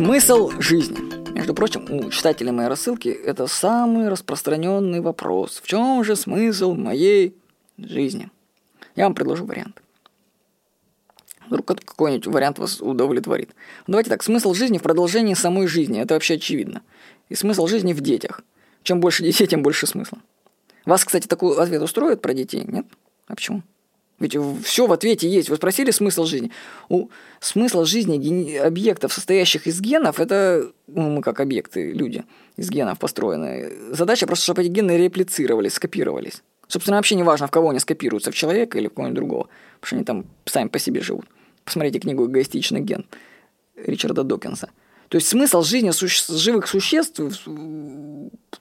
Смысл жизни. Между прочим, у читателей моей рассылки это самый распространенный вопрос. В чем же смысл моей жизни? Я вам предложу вариант. Вдруг какой-нибудь вариант вас удовлетворит. Давайте так, смысл жизни в продолжении самой жизни. Это вообще очевидно. И смысл жизни в детях. Чем больше детей, тем больше смысла. Вас, кстати, такой ответ устроит про детей, нет? А почему? Ведь все в ответе есть. Вы спросили смысл жизни. У смысла жизни объектов, состоящих из генов, это ну, мы как объекты, люди, из генов построены. Задача просто, чтобы эти гены реплицировались, скопировались. Собственно, вообще не важно, в кого они скопируются, в человека или в кого-нибудь другого, потому что они там сами по себе живут. Посмотрите книгу «Эгоистичный ген» Ричарда Докинса. То есть смысл жизни суще- живых существ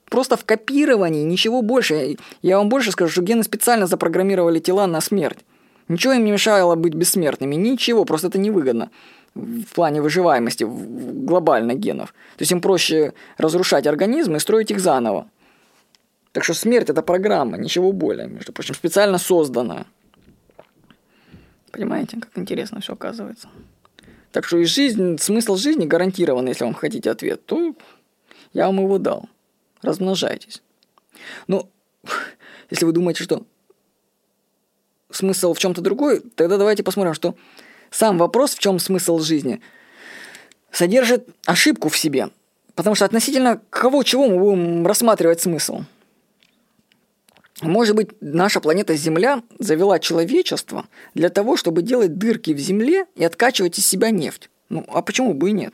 просто в копировании, ничего больше. Я вам больше скажу, что гены специально запрограммировали тела на смерть. Ничего им не мешало быть бессмертными, ничего, просто это невыгодно в плане выживаемости глобально генов. То есть им проще разрушать организмы и строить их заново. Так что смерть – это программа, ничего более, между прочим, специально созданная. Понимаете, как интересно все оказывается. Так что и жизнь, смысл жизни гарантирован, если вам хотите ответ, то я вам его дал. Размножайтесь. Но если вы думаете, что смысл в чем-то другой, тогда давайте посмотрим, что сам вопрос, в чем смысл жизни, содержит ошибку в себе. Потому что относительно кого, чего мы будем рассматривать смысл? Может быть, наша планета Земля завела человечество для того, чтобы делать дырки в Земле и откачивать из себя нефть. Ну, а почему бы и нет?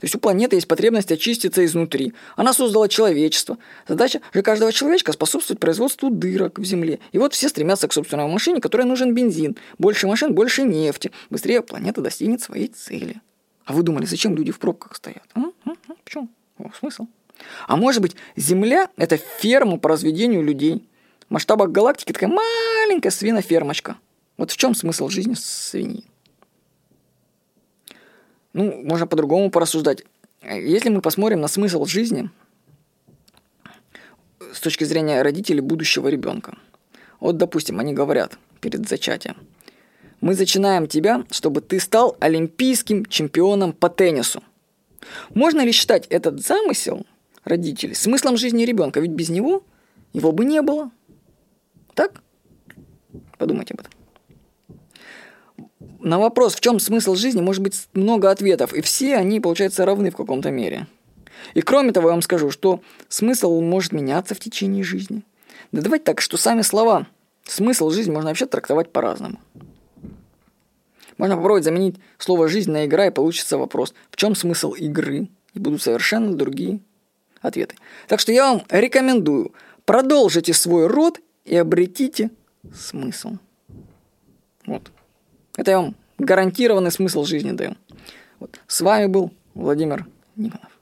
То есть у планеты есть потребность очиститься изнутри. Она создала человечество. Задача же каждого человечка способствовать производству дырок в земле. И вот все стремятся к собственной машине, которой нужен бензин. Больше машин, больше нефти. Быстрее планета достигнет своей цели. А вы думали, зачем люди в пробках стоят? А? А? А? Почему? О, смысл? А может быть, Земля – это ферма по разведению людей. В масштабах галактики такая маленькая свинофермочка. Вот в чем смысл жизни свиньи? Ну, можно по-другому порассуждать. Если мы посмотрим на смысл жизни с точки зрения родителей будущего ребенка. Вот, допустим, они говорят перед зачатием. Мы зачинаем тебя, чтобы ты стал олимпийским чемпионом по теннису. Можно ли считать этот замысел родителей смыслом жизни ребенка? Ведь без него его бы не было. Так? Подумайте об этом на вопрос, в чем смысл жизни, может быть много ответов, и все они, получается, равны в каком-то мере. И кроме того, я вам скажу, что смысл может меняться в течение жизни. Да давайте так, что сами слова «смысл жизни» можно вообще трактовать по-разному. Можно попробовать заменить слово «жизнь» на «игра», и получится вопрос «в чем смысл игры?» И будут совершенно другие ответы. Так что я вам рекомендую продолжите свой род и обретите смысл. Вот. Это я вам гарантированный смысл жизни даю. Вот. С вами был Владимир Никонов.